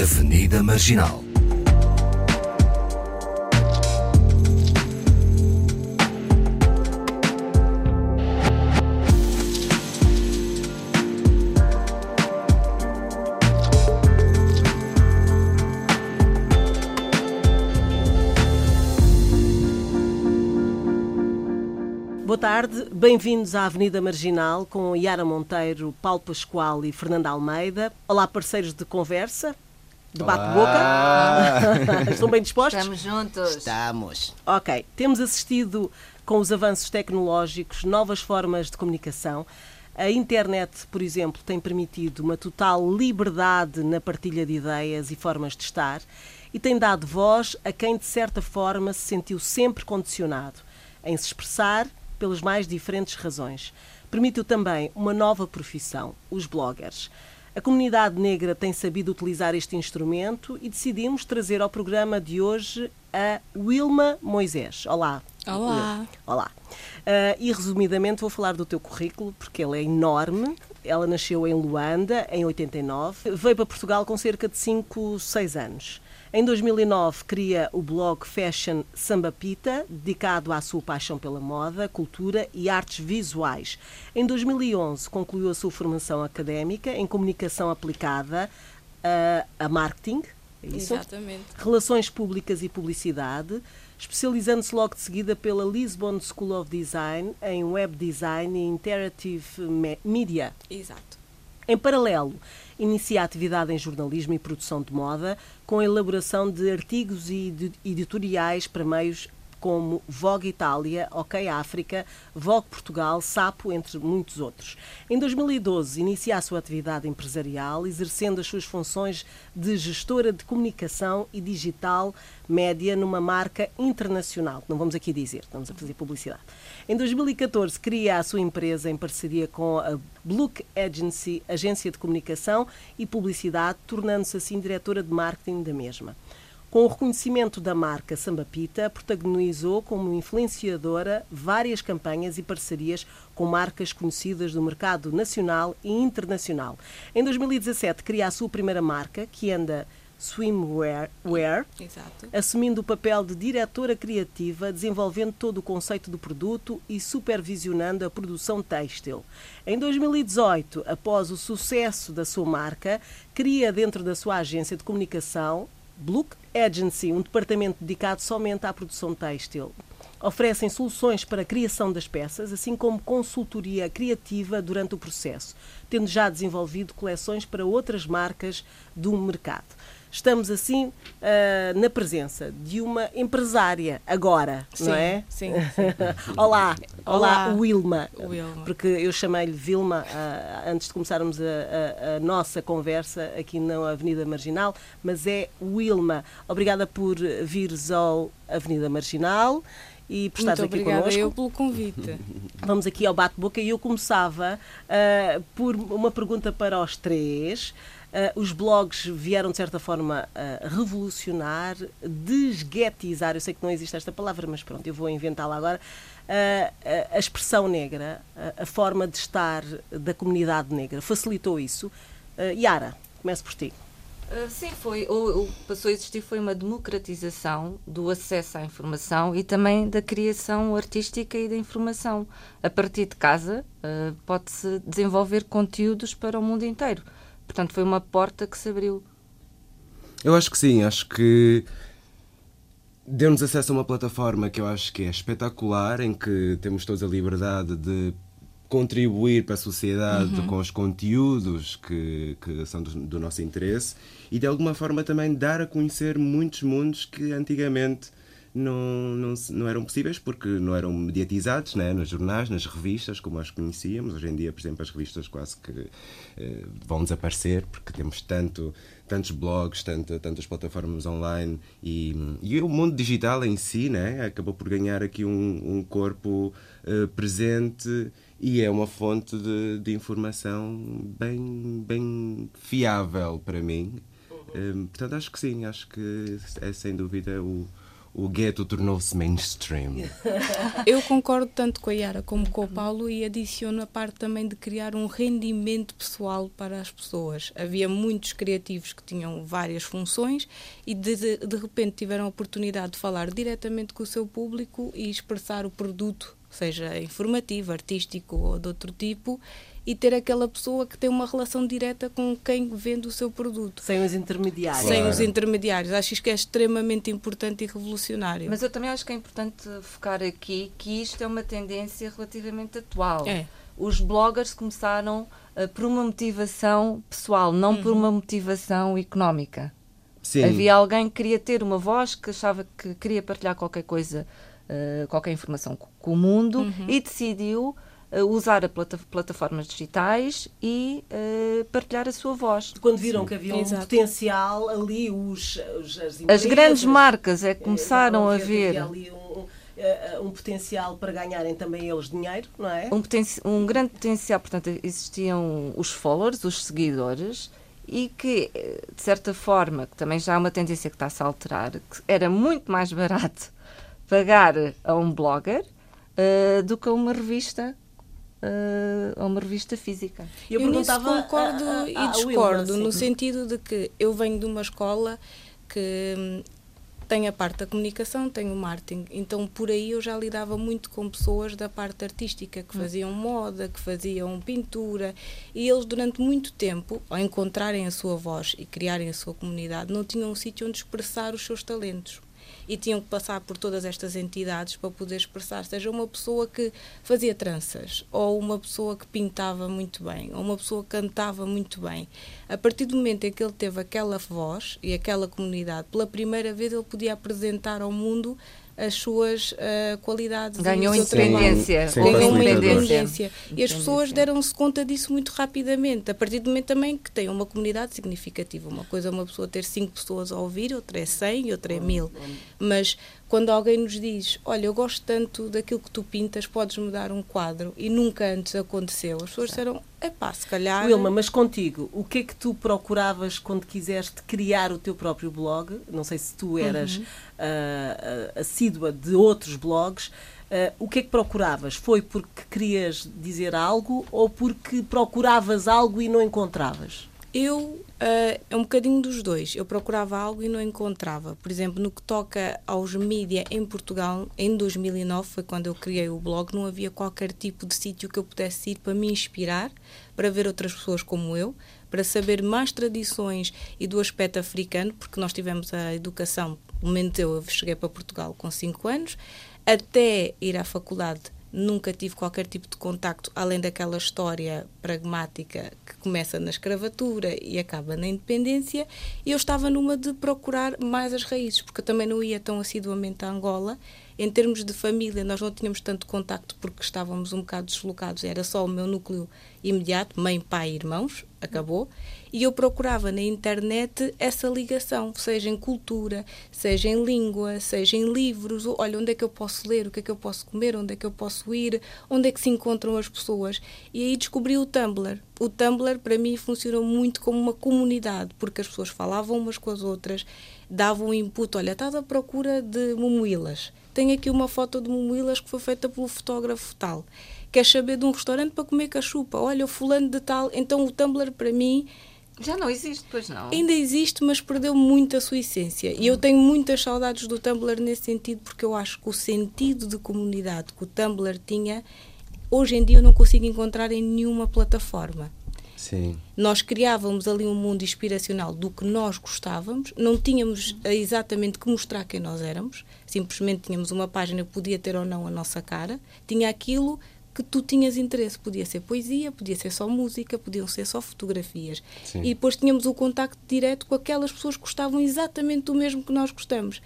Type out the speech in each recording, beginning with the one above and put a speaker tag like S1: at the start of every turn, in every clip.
S1: Avenida Marginal.
S2: Boa tarde, bem-vindos à Avenida Marginal com Yara Monteiro, Paulo Pascoal e Fernanda Almeida. Olá, parceiros de conversa, de bate-boca. Estão bem dispostos?
S3: Estamos juntos.
S4: Estamos.
S2: Ok, temos assistido com os avanços tecnológicos, novas formas de comunicação. A internet, por exemplo, tem permitido uma total liberdade na partilha de ideias e formas de estar e tem dado voz a quem, de certa forma, se sentiu sempre condicionado em se expressar pelas mais diferentes razões. Permitiu também uma nova profissão, os bloggers. A comunidade negra tem sabido utilizar este instrumento e decidimos trazer ao programa de hoje a Wilma Moisés. Olá.
S5: Olá.
S2: Olá. Uh, e resumidamente vou falar do teu currículo, porque ele é enorme. Ela nasceu em Luanda, em 89. Veio para Portugal com cerca de 5, 6 anos. Em 2009 cria o blog Fashion Sambapita, dedicado à sua paixão pela moda, cultura e artes visuais. Em 2011 concluiu a sua formação académica em comunicação aplicada a, a marketing, é isso?
S5: Exatamente.
S2: relações públicas e publicidade, especializando-se logo de seguida pela Lisbon School of Design em web design e interactive me- media.
S5: Exato.
S2: Em paralelo, inicia a atividade em jornalismo e produção de moda, com a elaboração de artigos e editoriais para meios como Vogue Itália, OK África, Vogue Portugal, Sapo, entre muitos outros. Em 2012, inicia a sua atividade empresarial, exercendo as suas funções de gestora de comunicação e digital média numa marca internacional. Não vamos aqui dizer, estamos a fazer publicidade. Em 2014, cria a sua empresa em parceria com a Blook Agency, agência de comunicação e publicidade, tornando-se assim diretora de marketing da mesma. Com o reconhecimento da marca Sambapita, protagonizou como influenciadora várias campanhas e parcerias com marcas conhecidas do mercado nacional e internacional. Em 2017, cria a sua primeira marca, que anda Swimwear, Wear, assumindo o papel de diretora criativa, desenvolvendo todo o conceito do produto e supervisionando a produção têxtil. Em 2018, após o sucesso da sua marca, cria dentro da sua agência de comunicação, Blook Agency, um departamento dedicado somente à produção têxtil. Oferecem soluções para a criação das peças, assim como consultoria criativa durante o processo, tendo já desenvolvido coleções para outras marcas do mercado. Estamos assim ah, na presença de uma empresária agora, não
S5: Sim,
S2: é?
S5: sim,
S2: olá, olá,
S5: Olá,
S2: Wilma.
S5: Wilma.
S2: Porque eu chamei-lhe Vilma ah, antes de começarmos a, a- a nossa conversa aqui na Avenida Marginal, mas é Wilma. Obrigada por vires ao Avenida Marginal e por
S5: Muito
S2: estares aqui
S5: obrigada
S2: connosco.
S5: eu pelo convite.
S2: Vamos aqui ao bate-boca e eu começava ah, por uma pergunta para os três. Ah, os blogs vieram, de certa forma, a revolucionar, desguetizar, eu sei que não existe esta palavra, mas pronto, eu vou inventá-la agora, ah, a- expressão negra, a, forma de estar da comunidade negra. Facilitou isso? Yara, começo por ti.
S3: Uh, sim, foi. O, o passou a existir foi uma democratização do acesso à informação e também da criação artística e da informação. A partir de casa uh, pode-se desenvolver conteúdos para o mundo inteiro. Portanto, foi uma porta que se abriu.
S4: Eu acho que sim, acho que deu-nos acesso a uma plataforma que eu acho que é espetacular, em que temos todos a liberdade de contribuir para a sociedade com os conteúdos que, que são do, do nosso interesse e de alguma forma também dar a conhecer muitos mundos que antigamente não, não, não eram possíveis porque não eram mediatizados né? nos jornais, nas revistas, como as conhecíamos. Hoje em dia, por exemplo, as revistas quase que eh, vão desaparecer porque temos tanto, tantos blogs, tanto, tantas plataformas online e, e o mundo digital em si né? acabou por ganhar aqui um, um corpo eh, presente e é uma fonte de, de informação bem, bem fiável para mim. Eh, portanto, acho que sim, acho que é sem dúvida o, o gueto tornou-se mainstream.
S1: Eu concordo tanto com a Yara como com o Paulo e adiciono a parte também de criar um rendimento pessoal para as pessoas. Havia muitos criativos que tinham várias funções e de, de repente tiveram a oportunidade de falar diretamente com o seu público e expressar o produto, seja informativo, artístico ou de outro tipo, e ter aquela pessoa que tem uma relação direta com quem vende o seu produto.
S2: Sem os intermediários.
S1: Sem os intermediários. Acho que é extremamente importante e revolucionário.
S3: Mas eu também acho que é importante focar aqui que isto é uma tendência relativamente atual.
S1: É.
S3: Os bloggers começaram uh, por uma motivação pessoal, não uhum. por uma motivação económica.
S4: Sim.
S3: Havia alguém que queria ter uma voz, que achava que queria partilhar qualquer coisa, uh, qualquer informação com o mundo uhum. e decidiu uh, usar a plata plataformas digitais e uh, partilhar a sua voz.
S2: Quando viram Sim. que havia um Exato. potencial ali, os, os as,
S3: empresas, as grandes marcas é que começaram a ver.
S2: Ali um, uh, um potencial para ganharem também eles dinheiro, não é?
S3: Um, um grande potencial, portanto, existiam os followers, os seguidores, e que, de certa forma, que também já é uma tendência que está-se a alterar, que era muito mais barato pagar a um blogger uh, do que a uma revista uh, a uma revista física.
S1: Eu, eu nisso concordo a, a, a, e discordo, Wilma, no sentido de que eu venho de uma escola que hum, tem a parte da comunicação, tem o marketing. Então, por aí eu já lidava muito com pessoas da parte artística, que hum. faziam moda, que faziam pintura, e eles, durante muito tempo, ao encontrarem a sua voz e criarem a sua comunidade, não tinham um sítio onde expressar os seus talentos e tinham que passar por todas estas entidades para poder expressar, seja uma pessoa que fazia tranças, ou uma pessoa que pintava muito bem, ou uma pessoa que cantava muito bem. A partir do momento em que ele teve aquela voz e aquela comunidade, pela primeira vez ele podia apresentar ao mundo as suas uh, qualidades.
S3: Ganhou independência.
S1: Ganhou uma independência. E as pessoas deram-se conta disso muito rapidamente, a partir do momento também que tem uma comunidade significativa. Uma coisa é uma pessoa ter cinco pessoas a ouvir, outra é cem, outra é mil. Mas quando alguém nos diz, olha, eu gosto tanto daquilo que tu pintas, podes me dar um quadro, e nunca antes aconteceu, as pessoas disseram, é pá, se calhar...
S2: Wilma, mas contigo, o que é que tu procuravas quando quiseste criar o teu próprio blog? Não sei se tu eras uhum. uh, assídua de outros blogs, Uh, o que é que procuravas? Foi porque querias dizer algo ou porque procuravas algo e não encontravas?
S1: Eu, uh, é um bocadinho dos dois. Eu procurava algo e não encontrava. Por exemplo, no que toca aos mídia em Portugal, em 2009, foi quando eu criei o blog, não havia qualquer tipo de sítio que eu pudesse ir para me inspirar, para ver outras pessoas como eu, para saber mais tradições e do aspecto africano, porque nós tivemos a educação, no momento eu cheguei para Portugal com 5 anos, até ir à faculdade nunca tive qualquer tipo de contacto além daquela história pragmática que começa na escravatura e acaba na independência eu estava numa de procurar mais as raízes porque eu também não ia tão assiduamente a Angola. Em termos de família nós não tínhamos tanto contacto porque estávamos um bocado deslocados era só o meu núcleo imediato mãe pai e irmãos acabou e eu procurava na internet essa ligação, seja em cultura, seja em língua, seja em livros. Olha, onde é que eu posso ler? O que é que eu posso comer? Onde é que eu posso ir? Onde é que se encontram as pessoas? E aí descobri o Tumblr. O Tumblr, para mim, funcionou muito como uma comunidade, porque as pessoas falavam umas com as outras, davam um input. Olha, estás à procura de momuilas. Tenho aqui uma foto de momuilas que foi feita pelo fotógrafo tal. Queres saber de um restaurante para comer cachupa? Olha, o fulano de tal. Então, o Tumblr, para mim,
S3: já não existe, pois não?
S1: Ainda existe, mas perdeu muito a sua essência. E eu tenho muitas saudades do Tumblr nesse sentido, porque eu acho que o sentido de comunidade que o Tumblr tinha, hoje em dia eu não consigo encontrar em nenhuma plataforma.
S4: Sim.
S1: Nós criávamos ali um mundo inspiracional do que nós gostávamos, não tínhamos exatamente que mostrar quem nós éramos, simplesmente tínhamos uma página que podia ter ou não a nossa cara, tinha aquilo que tu tinhas interesse. Podia ser poesia, podia ser só música, podiam ser só fotografias. Sim. E depois tínhamos o contacto direto com aquelas pessoas que gostavam exatamente do mesmo que nós gostamos.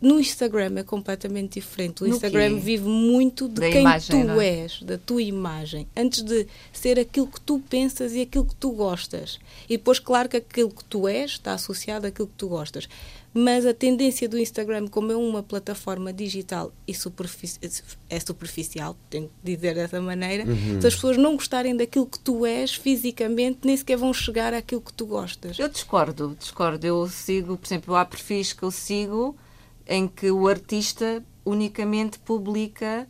S1: No Instagram é completamente diferente. O no Instagram quê? vive muito de da quem imagem, tu é? és, da tua imagem, antes de ser aquilo que tu pensas e aquilo que tu gostas. E depois, claro que aquilo que tu és está associado àquilo que tu gostas mas a tendência do Instagram, como é uma plataforma digital e superfici é superficial, tenho que dizer dessa maneira, uhum. se as pessoas não gostarem daquilo que tu és fisicamente, nem sequer vão chegar àquilo que tu gostas.
S3: Eu discordo, discordo. Eu sigo, por exemplo, há perfis que eu sigo em que o artista unicamente publica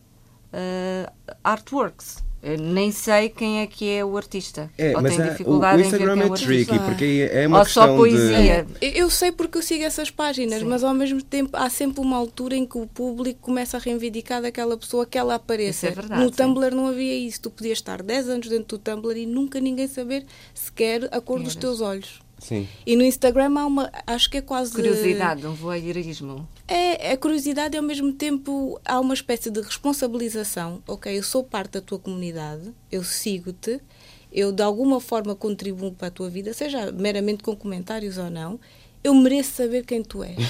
S3: uh, artworks. Eu nem sei quem é que é o artista.
S4: É,
S3: ou
S4: mas
S3: tem
S4: há-
S3: dificuldade
S4: o
S3: em ver quem
S4: Instagram
S3: é
S4: é
S3: o
S4: tricky,
S3: artista.
S4: porque é uma
S3: Ou só
S4: questão
S3: poesia.
S4: de...
S1: Eu- sei porque eu sigo essas páginas,
S3: Sim.
S1: mas ao mesmo tempo há sempre uma altura em que o público começa a reivindicar daquela pessoa que ela apareça.
S3: Isso é verdade,
S1: no
S3: sim.
S1: Tumblr não havia isso. Tu podias estar 10 anos dentro do Tumblr e nunca ninguém saber sequer a cor dos teus olhos.
S4: Sim.
S1: E no Instagram há uma, acho que é quase
S3: Curiosidade, um voyeurismo.
S1: É, é curiosidade e ao mesmo tempo há uma espécie de responsabilização. Ok, eu sou parte da tua comunidade, eu sigo-te, eu de alguma forma contribuo para a tua vida, seja meramente com comentários ou não. Eu mereço saber quem tu és.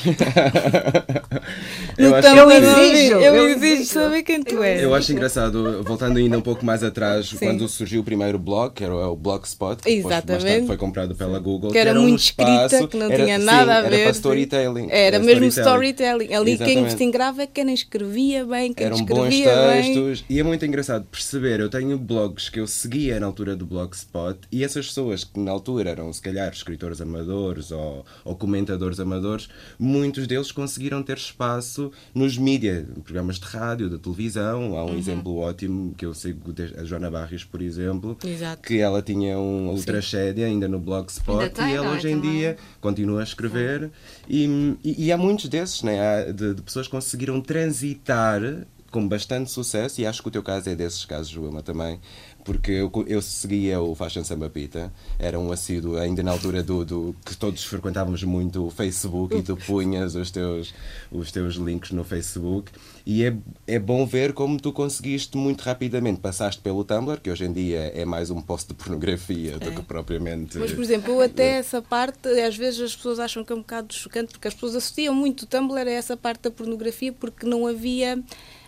S4: Eu acho-
S3: Eu exijo,
S1: eu
S3: eu
S1: exijo saber quem tu és.
S4: Eu acho engraçado, voltando ainda um pouco mais atrás,
S1: Sim.
S4: quando surgiu o primeiro blog, que era o Blogspot, que
S1: Exatamente.
S4: foi comprado pela Google,
S1: que era
S4: um
S1: muito escrita,
S4: espaço-
S1: que não
S4: era-
S1: tinha
S4: sim,
S1: nada a ver.
S4: Era para
S1: sim.
S4: storytelling.
S1: Era mesmo storytelling. Ali quem
S4: Exatamente.
S1: se engrava é quem escrevia bem, quem
S4: Eram bons
S1: escrevia bem.
S4: textos e é muito engraçado perceber. Eu tenho blogs que eu seguia na altura do Blogspot e essas pessoas que na altura eram, se calhar, escritores amadores ou, ou comentadores amadores, muitos deles conseguiram ter espaço nos mídias, programas de rádio, da televisão. Há um
S1: Uhum.
S4: exemplo ótimo que eu sigo, a Joana Barrios, por exemplo,
S1: Exato.
S4: que ela tinha um ultrashédia ainda no Blogspot
S3: tem,
S4: e ela
S3: é?
S4: hoje em
S3: Também.
S4: dia continua a escrever e, e- e há muitos desses, né? De, de pessoas que conseguiram transitar com bastante sucesso e acho que o teu caso é desses casos, Joelma, também porque eu, eu seguia o Fashion Samba Pita era um assíduo ainda na altura do, do que todos frequentávamos muito o Facebook e tu punhas os teus, os teus links no Facebook e é, é bom ver como tu conseguiste muito rapidamente, passaste pelo Tumblr que hoje em dia é mais um post de pornografia do
S1: É.
S4: que propriamente
S1: Mas, por exemplo, eu até essa parte, às vezes as pessoas acham que é um bocado chocante, porque as pessoas associam muito o Tumblr a essa parte da pornografia, porque não havia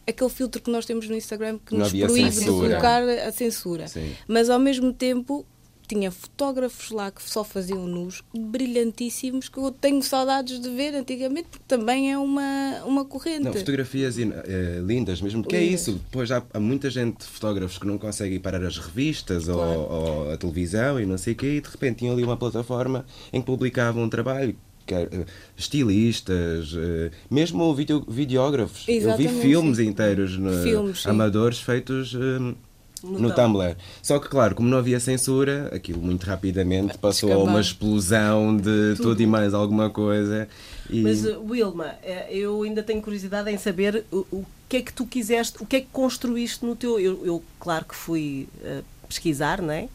S1: aquele filtro que nós temos no Instagram que
S4: Não
S1: nos proíbe
S4: censura.
S1: de colocar a censura.
S4: Sim.
S1: Mas, ao mesmo tempo, tinha fotógrafos lá que só faziam nus brilhantíssimos que eu tenho saudades de ver antigamente, porque também é uma, uma corrente.
S4: Não, fotografias eh, lindas mesmo, que é
S1: Lindas.
S4: isso. Depois há, há muita gente, fotógrafos, que não conseguem parar as revistas ou, ou a televisão e não sei o quê, e de repente tinham ali uma plataforma em que publicavam um trabalho. Eh, estilistas, eh, mesmo video, videógrafos. Eu vi
S1: Exatamente,
S4: filmes inteiros no-
S1: Filmes,
S4: amadores feitos eh, no, Tumblr. Só que, claro, como não havia censura, aquilo muito rapidamente passou a uma explosão de tudo e mais alguma coisa. E...
S2: Mas, uh, Wilma, eu ainda tenho curiosidade em saber o, o que é que tu quiseste, o que é que construíste no teu. Eu, eu, claro que fui eh, pesquisar, não é?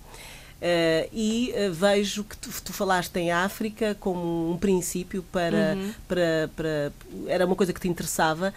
S2: Eh, e eh, vejo que tu, tu falaste em África como um princípio para,
S1: Uhum.
S2: para, para. Era uma coisa que te interessava,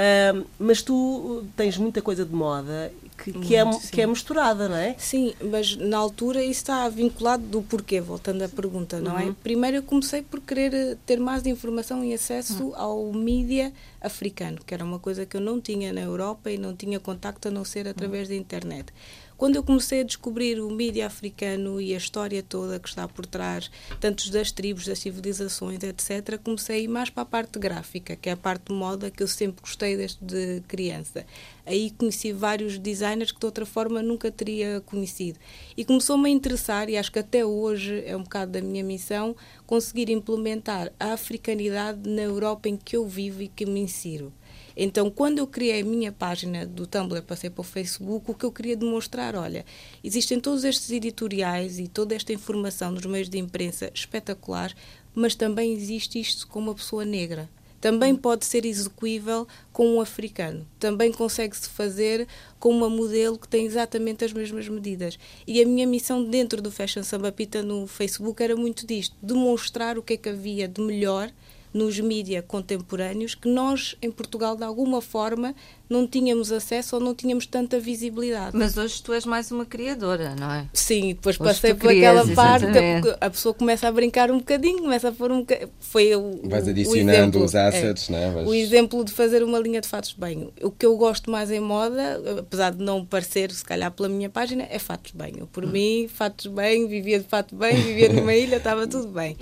S2: Ah, mas tu tens muita coisa de moda que, que, é,
S1: Muito,
S2: que é misturada, não é?
S1: Sim, mas na altura isso está vinculado do porquê, voltando à pergunta, não é? Primeiro eu comecei por querer eh, ter mais informação e acesso ao mídia africano, que era uma coisa que eu não tinha na Europa e não tinha contacto a não ser através da internet. Quando eu comecei a descobrir o mídia africano e a história toda que está por trás, tanto das tribos, das civilizações, etc., comecei a ir mais para a parte gráfica, que é a parte de moda que eu sempre gostei desde criança. Aí conheci vários designers que de outra forma nunca teria conhecido. E começou-me a interessar, e acho que até hoje é um bocado da minha missão, conseguir implementar a africanidade na Europa em que eu vivo e que me insiro. Então, quando eu criei a minha página do Tumblr, passei para o Facebook, o que eu queria demonstrar, olha, existem todos estes editoriais e toda esta informação nos meios de imprensa espetacular, mas também existe isto com uma pessoa negra. Também pode ser execuível com um africano. Também consegue-se fazer com uma modelo que tem exatamente as mesmas medidas. E a minha missão dentro do Fashion Samba Pita no Facebook era muito disto, demonstrar o que é que havia de melhor nos mídias contemporâneos que nós, em Portugal, de alguma forma, não tínhamos acesso ou não tínhamos tanta visibilidade.
S3: Mas hoje tu és mais uma criadora, não é?
S1: Sim, depois
S3: Hoje
S1: passei por
S3: crias,
S1: aquela parte porque a pessoa começa a brincar um bocadinho, começa a pôr um bocadinho. Foi o,
S4: Vais
S1: o- o
S4: adicionando
S1: exemplo,
S4: os assets, né? Vais-
S1: O exemplo de fazer uma linha de fatos de banho. O que eu gosto mais em moda, apesar de não parecer, se calhar, pela minha página, é fatos de banho. Por mim, fatos de banho, vivia de fato de banho, vivia numa ilha, estava tudo bem.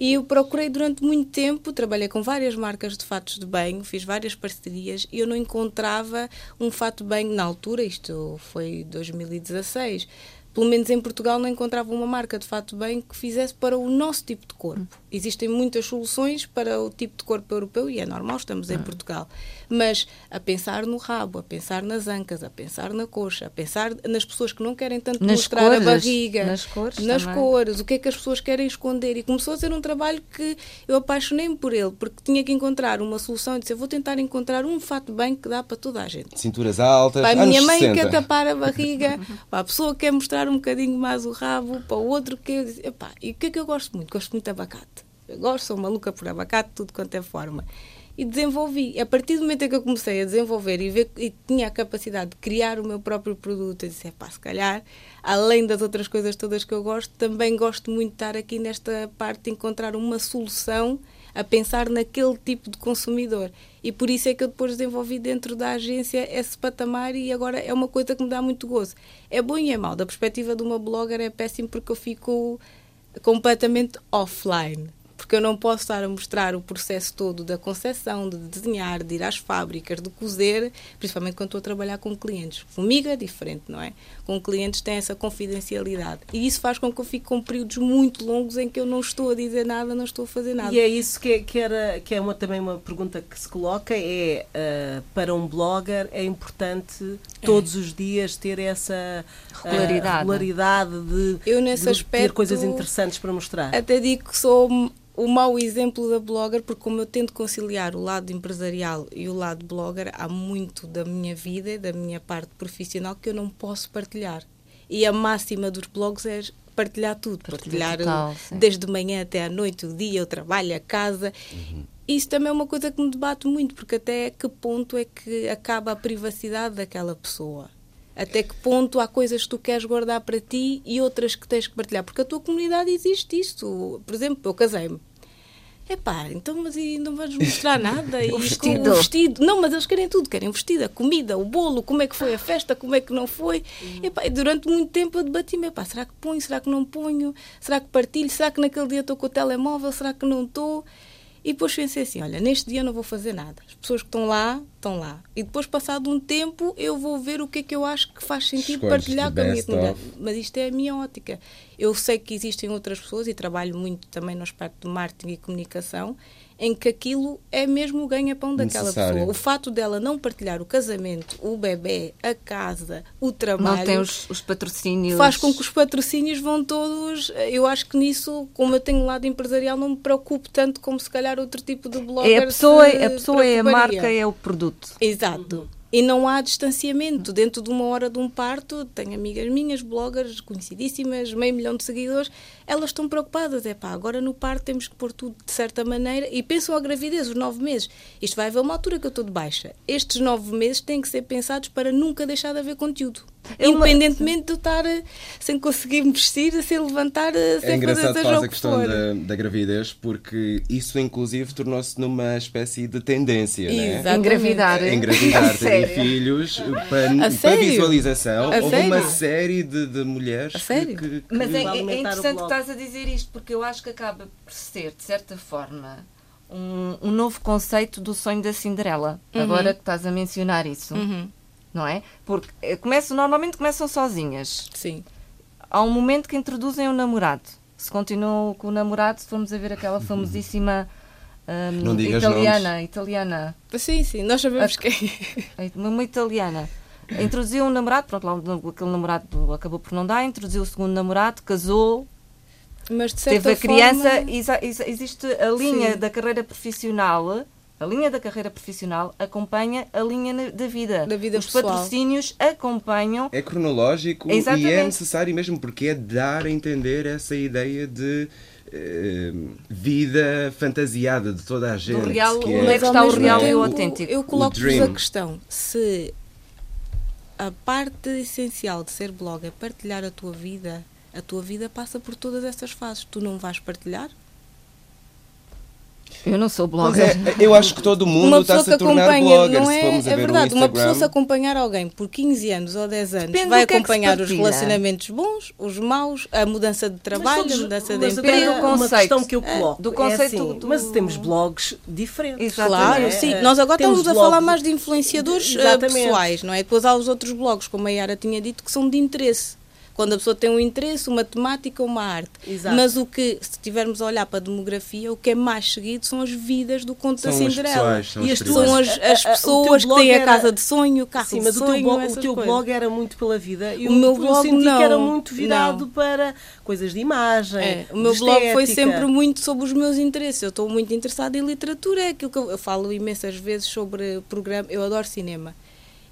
S1: E eu procurei durante muito tempo, trabalhei com várias marcas de fatos de banho, fiz várias parcerias e eu não encontrava um fato banho na altura, isto foi 2016, pelo menos em Portugal, não encontrava uma marca de fato bem que fizesse para o nosso tipo de corpo. Existem muitas soluções para o tipo de corpo europeu e é normal, estamos em Portugal. Mas a pensar no rabo, a pensar nas ancas, a pensar na coxa, a pensar nas pessoas que não querem tanto
S3: Nas
S1: mostrar
S3: cores,
S1: a barriga,
S3: nas cores
S1: nas cores, o que é que as pessoas querem esconder. E começou a ser um trabalho que eu apaixonei-me por ele, porque tinha que encontrar uma solução e disse: eu vou tentar encontrar um fato bem que dá para toda a gente.
S4: Cinturas altas,
S1: Para a
S4: anos
S1: minha mãe
S4: 60.
S1: quer tapar a barriga, para a pessoa que quer mostrar um bocadinho mais o rabo, para o outro que quer dizer, epá, e o que é que eu gosto muito? Gosto muito de abacate. Gosto, sou maluca por abacate, tudo quanto é forma. E desenvolvi. A partir do momento em que eu comecei a desenvolver e ver e tinha a capacidade de criar o meu próprio produto, eu disse, pá, se calhar, além das outras coisas todas que eu gosto, também gosto muito de estar aqui nesta parte de encontrar uma solução a pensar naquele tipo de consumidor. E por isso é que eu depois desenvolvi dentro da agência esse patamar e agora é uma coisa que me dá muito gozo. É bom e é mau. Da perspectiva de uma blogger é péssimo porque eu fico completamente offline. Porque eu não posso estar a mostrar o processo todo da concepção, de desenhar, de ir às fábricas, de cozer, principalmente quando estou a trabalhar com clientes. Comigo é diferente, não é? Com clientes tem essa confidencialidade. E isso faz com que eu fique com períodos muito longos em que eu não estou a dizer nada, não estou a fazer nada.
S2: E é isso que, é- que era, que é uma, também uma pergunta que se coloca, é ah, para um blogger é importante todos os dias ter essa ah,
S3: Regularidade.
S2: regularidade de,
S1: Eu, nesse
S2: de ter
S1: aspecto,
S2: coisas interessantes para mostrar.
S1: Até digo que sou o mau exemplo da blogger, porque como eu tento conciliar o lado empresarial e o lado blogger, há muito da minha vida e da minha parte profissional que eu não posso partilhar. E a máxima dos blogs é partilhar tudo,
S3: Partilha
S1: partilhar
S3: total,
S1: o-
S3: sim.
S1: desde de manhã até à noite, o dia, o trabalho, a casa. Isso também é uma coisa que me debate muito, porque até que ponto é que acaba a privacidade daquela pessoa? Até que ponto há coisas que tu queres guardar para ti e outras que tens que partilhar? Porque a tua comunidade existe isso. Por exemplo, eu casei-me. Epá, então, mas e não vais mostrar nada? E com
S3: vestido.
S1: o vestido. Não, mas eles querem tudo. Querem o vestido, a comida, o bolo, como é que foi a festa, como é que não foi. Epá, e durante muito tempo eu debati-me. Epá, será que ponho, será que não ponho? Será que partilho? Será que naquele dia estou com o telemóvel? Será que não estou? E depois pensei assim, olha, neste dia não vou fazer nada. As pessoas que estão lá, estão lá. E depois, passado um tempo, eu vou ver o que é que eu acho que faz sentido
S4: Escolhes
S1: partilhar
S4: the
S1: com a minha comunidade.
S4: of.
S1: Mas isto é a minha ótica. Eu sei que existem outras pessoas e trabalho muito também no aspecto de marketing e comunicação, em que aquilo é mesmo o ganha-pão daquela
S4: Necessário.
S1: pessoa. O fato dela não partilhar o casamento, o bebê, a casa, o trabalho
S3: Não tem os, os patrocínios.
S1: faz com que os patrocínios vão todos. Eu acho que nisso, como eu tenho um lado empresarial, não me preocupo tanto como se calhar outro tipo de blogger.
S3: É a pessoa, a pessoa é a marca, é o produto.
S1: Exato. E não há distanciamento. Dentro de uma hora de um parto, tenho amigas minhas, bloggers, conhecidíssimas, meio milhão de seguidores, elas estão preocupadas. É pá, agora no parto temos que pôr tudo de certa maneira e pensam a gravidez, os nove meses. Isto vai haver uma altura que eu estou de baixa. Estes nove meses têm que ser pensados para nunca deixar de haver conteúdo.
S3: É uma-
S1: Independentemente de eu estar eh, sem conseguir me vestir, sem levantar, eh, sem
S4: É engraçado
S1: fazer
S4: faz a
S1: que
S4: questão da, da gravidez, porque isso inclusive tornou-se numa espécie de tendência, né?
S1: Exatamente.
S3: Engravidar.
S4: Engravidar, ter
S3: Sério?
S4: filhos, para, para
S1: sério?
S4: visualização.
S1: A
S4: Houve uma
S1: sério?
S4: série de, de mulheres
S1: A sério?
S4: que, que-
S3: Mas é,
S2: Para
S3: é- é interessante que estás a dizer isto, porque eu acho que acaba por ser, de certa forma, um, um novo conceito do sonho da Cinderela. Agora que estás a mencionar isso,
S1: Uhum.
S3: Não é? Porque eh, começam, normalmente começam sozinhas.
S1: Sim.
S3: Há um momento que introduzem o namorado. Se continuam com o namorado, se formos a ver aquela famosíssima hum,
S4: Não digas
S3: italiana, italiana,
S1: Sim, sim, nós sabemos
S3: A-
S1: quem é.
S3: uma, uma italiana. Introduziu um namorado, pronto, lá aquele namorado acabou por não dar, introduziu o segundo namorado, casou,
S1: Mas de certa
S3: teve a criança,
S1: forma,
S3: existe a linha
S1: Sim.
S3: da carreira profissional, a linha da carreira profissional acompanha a linha da vida.
S1: Da vida
S3: Os
S1: pessoal.
S3: patrocínios acompanham.
S4: é cronológico e
S3: Exatamente.
S4: é necessário mesmo, porque é dar a entender essa ideia de eh, vida fantasiada de toda a gente.
S3: real-
S4: que
S3: onde
S4: é-
S3: é
S1: Mas
S3: que está o real e o autêntico?
S1: Eu coloco-vos a questão: se a parte essencial de ser blog é partilhar a tua vida, a tua vida passa por todas essas fases. Tu não vais partilhar?
S3: Eu não sou
S4: Mas
S3: blogger.
S4: é, eu acho que todo mundo
S1: uma pessoa
S4: está-se
S1: que
S4: a tornar
S1: acompanha,
S4: blogger.
S1: não
S4: se
S1: é? É
S4: ver
S1: verdade, uma pessoa se acompanhar alguém por 15 anos ou 10 anos
S3: Depende
S1: vai
S3: é
S1: acompanhar os
S3: partilha.
S1: relacionamentos bons, os maus, a mudança de trabalho,
S2: todos-
S1: a mudança de
S2: mas
S1: emprego.
S3: Depende do
S2: agora, uma
S3: conceito.
S2: questão que eu
S3: É,
S2: coloco
S3: do
S2: é
S3: conceito
S2: assim,
S3: do-
S2: mas temos blogs diferentes.
S3: Exatamente.
S1: Claro,
S2: é?
S1: sim.
S2: Eh,
S1: Nós agora
S2: temos
S1: estamos a falar mais de influenciadores eh,
S2: Exatamente.
S1: pessoais, não é? Depois há os outros blogs, como a Yara tinha dito, que são de interesse. Quando a pessoa tem um interesse, uma temática, uma arte.
S2: Exato.
S1: Mas o que, se estivermos a olhar para a demografia, o que é mais seguido são as vidas do conto
S4: São
S1: da
S4: as
S1: Cinderela.
S4: pessoas, são
S2: E
S4: as
S1: São as,
S2: a- a-
S1: as pessoas que têm a
S2: era-
S1: casa de sonho, o carro
S2: Sim,
S1: de
S2: mas o
S1: sonho,
S2: teu, blog, o teu blog era muito pela vida. e
S1: O meu
S2: eu
S1: blog
S2: senti
S1: não.
S2: que era muito virado
S1: Não.
S2: para coisas de imagem.
S1: É, o meu
S2: de
S1: blog foi sempre muito sobre os meus interesses. Eu estou muito interessada em literatura, é aquilo que eu, eu falo imensas vezes sobre programa. Eu adoro cinema.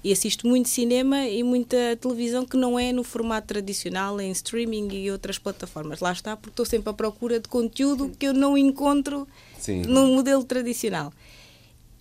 S1: E assisto muito cinema e muita televisão que não é no formato tradicional, em streaming e outras plataformas. Lá está, porque estou sempre à procura de conteúdo que eu não encontro
S4: Sim.
S1: no modelo tradicional.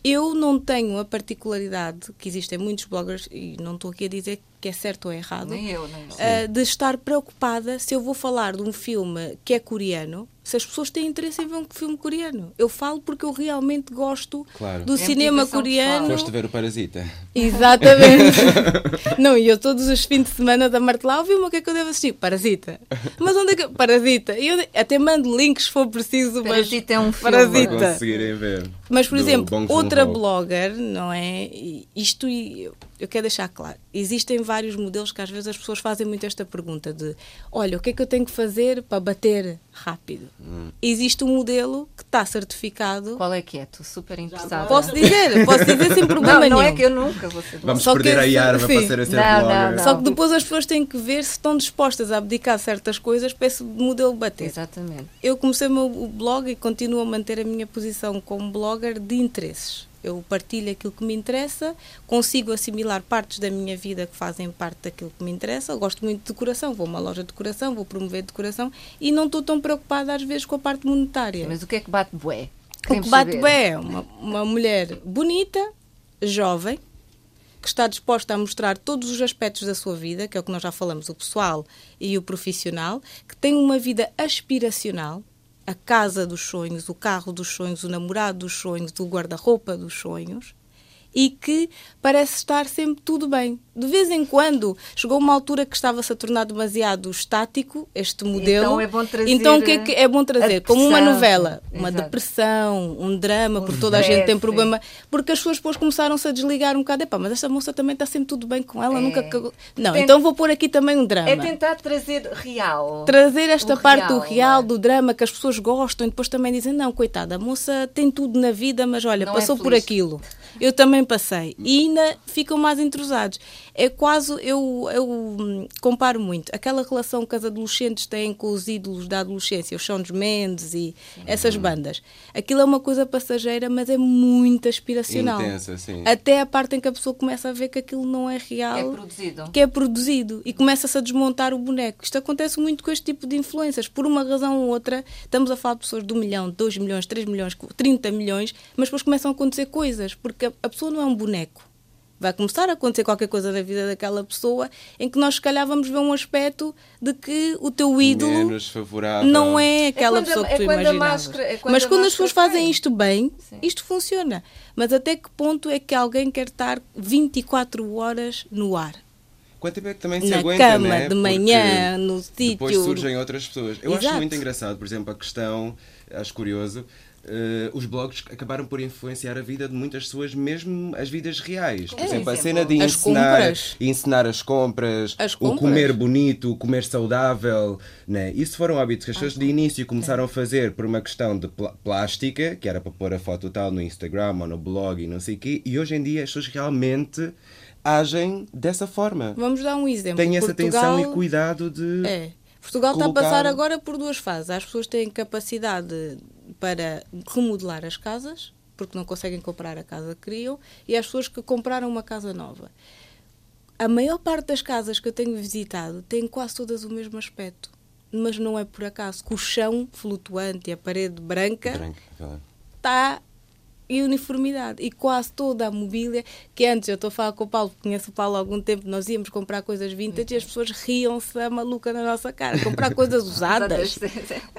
S1: Eu não tenho a particularidade que existem muitos bloggers, e não estou aqui a dizer que é certo ou errado,
S3: Nem eu, nem eu.
S1: ah, de estar preocupada se eu vou falar de um filme que é coreano, se as pessoas têm interesse em ver um filme coreano. Eu falo porque eu realmente gosto
S4: Claro.
S1: do
S3: É
S1: cinema coreano.
S4: Foste ver o Parasita.
S1: Exatamente. não, e eu todos os fins de semana da martelar, ouvi uma que é que eu devo assistir? Parasita. Mas onde é que. Parasita. E eu até mando links se for preciso. mas-
S3: Parasita é um filme.
S1: Parasita.
S4: Para conseguirem ver.
S1: Mas, por exemplo, outra blogger, não é? Isto e eu, quero deixar claro. Existem vários modelos que às vezes as pessoas fazem muito esta pergunta de olha, o que é que eu tenho que fazer para bater rápido?
S4: Hum.
S1: Existe um modelo que está certificado.
S3: Qual é que é? Estou super interessada.
S1: Posso dizer, posso dizer sem problema
S3: Não, não
S1: nenhum.
S3: é que eu nunca vou ser
S4: Vamos
S1: Só
S4: perder
S1: que-
S4: a arma
S1: sim.
S4: para ser a ser
S3: Não, não, não.
S1: Só que depois as pessoas têm que ver se estão dispostas a abdicar certas coisas para esse modelo bater.
S3: Exatamente.
S1: Eu comecei o meu blog e continuo a manter a minha posição como blogger de interesses. Eu partilho aquilo que me interessa, consigo assimilar partes da minha vida que fazem parte daquilo que me interessa. Eu gosto muito de decoração, vou a uma loja de decoração, vou promover decoração e não estou tão preocupada às vezes com a parte monetária.
S3: Mas o que é que bate bué?
S1: O
S3: Queremos
S1: que bate
S3: saber.
S1: bem é uma, uma mulher bonita, jovem, que está disposta a mostrar todos os aspectos da sua vida, que é o que nós já falamos, o pessoal e o profissional, que tem uma vida aspiracional, a casa dos sonhos, o carro dos sonhos, o namorado dos sonhos, o guarda-roupa dos sonhos, e que parece estar sempre tudo bem. De vez em quando chegou uma altura que estava-se a tornar demasiado estático este modelo.
S3: Então é bom trazer
S1: Então o que é que é bom trazer? Como uma novela, uma
S3: Exato.
S1: depressão, um drama,
S3: Um
S1: porque toda a gente tem problema. Porque as pessoas depois começaram-se a desligar um bocado. Epá, mas esta moça também está sempre tudo bem com ela,
S3: É.
S1: nunca cagou. Não, então vou pôr aqui também um drama.
S3: É tentar trazer real.
S1: Trazer esta
S3: O
S1: parte do
S3: real,
S1: real,
S3: não é?
S1: do drama, que as pessoas gostam, e depois também dizem: não, coitada, a moça tem tudo na vida, mas olha,
S3: Não é
S1: passou por
S3: feliz.
S1: aquilo. Eu também passei. E ainda ficam mais intrusados. É quase, eu, eu hum, comparo muito. Aquela relação que as adolescentes têm com os ídolos da adolescência, os Shawn Mendes e essas bandas. Aquilo é uma coisa passageira, mas é muito aspiracional.
S4: Intensa, sim.
S1: Até a parte em que a pessoa começa a ver que aquilo não é real
S3: É produzido.
S1: que é produzido e começa-se a desmontar o boneco. Isto acontece muito com este tipo de influências. Por uma razão ou outra, estamos a falar de pessoas de 1 milhão, 2 milhões, 3 milhões, 30 milhões, mas depois começam a acontecer coisas, porque a, a pessoa não é um boneco. Vai começar a acontecer qualquer coisa na vida daquela pessoa em que nós, se calhar, vamos ver um aspecto de que o teu ídolo
S4: Menos favorável.
S1: não é aquela
S3: quando a-
S1: pessoa que
S3: é
S1: tu
S3: a
S1: imaginavas.
S3: máscara- é quando
S1: Mas
S3: a
S1: quando as pessoas fazem isto bem,
S3: Sim.
S1: isto funciona. Mas até que ponto é que alguém quer estar 24 horas no ar?
S4: Quanto tempo é que também se
S1: Na
S4: aguenta,
S1: cama,
S4: né?
S1: de manhã,
S4: Porque
S1: no
S4: Depois
S1: sítio.
S4: surgem outras pessoas. Eu acho
S1: Exato.
S4: muito engraçado, por exemplo, a questão, acho curioso, eh, os blogs acabaram por influenciar a vida de muitas pessoas, mesmo as vidas reais. Por
S3: É.
S4: exemplo, a
S3: Exemplo.
S4: cena de
S1: As
S4: ensinar,
S1: compras.
S4: ensinar as compras,
S1: As
S4: o
S1: compras.
S4: comer bonito, o comer saudável. Né? Isso foram hábitos que as
S1: Ah,
S4: pessoas de início começaram a fazer por uma questão de pl- plástica, que era para pôr a foto tal no Instagram ou no blog e não sei o quê, e hoje em dia as pessoas realmente agem dessa forma.
S1: Vamos dar um exemplo.
S4: Têm essa
S1: Portugal,
S4: atenção e cuidado de.
S1: É. Portugal está a
S4: colocar-
S1: passar agora por duas fases. As pessoas têm capacidade para remodelar as casas, porque não conseguem comprar a casa que queriam, e as pessoas que compraram uma casa nova. A maior parte das casas que eu tenho visitado têm quase todas o mesmo aspecto. Mas não é por acaso que o chão flutuante e a parede branca
S4: claro.
S1: está em uniformidade. E quase toda a mobília, que antes eu estou a falar com o Paulo, conheço o Paulo há algum tempo, nós íamos comprar coisas vintage e as pessoas riam-se a maluca na nossa cara. Comprar coisas usadas,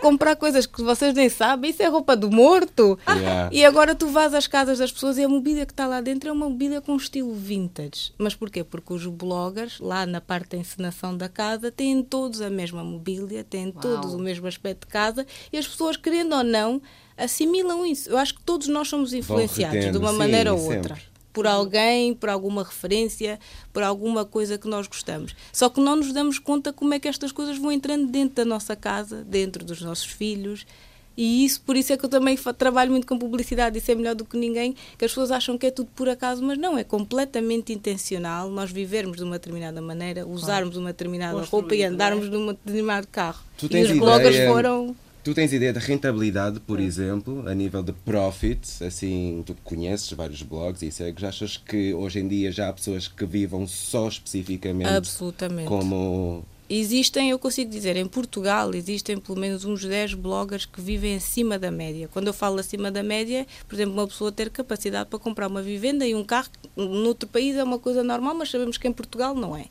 S1: comprar coisas que vocês nem sabem, isso é roupa do morto.
S4: Yeah.
S1: E agora tu vais às casas das pessoas e a mobília que está lá dentro é uma mobília com estilo vintage. Mas porquê? Porque os bloggers, lá na parte da encenação da casa, têm todos a mesma mobília, têm todos o mesmo aspecto de casa e as pessoas, querendo ou não, assimilam isso. Eu acho que todos nós somos influenciados de
S4: retendo,
S1: uma
S4: sim,
S1: maneira ou
S4: sempre.
S1: outra. por alguém, por alguma referência, por alguma coisa que nós gostamos. Só que não nos damos conta como é que estas coisas vão entrando dentro da nossa casa, dentro dos nossos filhos. E isso, por isso é que eu também trabalho muito com publicidade, isso é melhor do que ninguém, que as pessoas acham que é tudo por acaso, mas não, é completamente intencional nós vivermos de uma determinada maneira, usarmos uma determinada roupa e andarmos de um determinado carro.
S4: Tu
S1: e os bloggers foram
S4: Tu tens ideia de rentabilidade, por exemplo, a nível de profit, assim, tu conheces vários blogs e segues, achas que hoje em dia já há pessoas que vivam só especificamente
S1: Absolutamente.
S4: como...
S1: Existem, eu consigo dizer, em Portugal existem pelo menos uns 10 bloggers que vivem acima da média. Quando eu falo acima da média, por exemplo, uma pessoa ter capacidade para comprar uma vivenda e um carro, noutro país é uma coisa normal, mas sabemos que em Portugal não é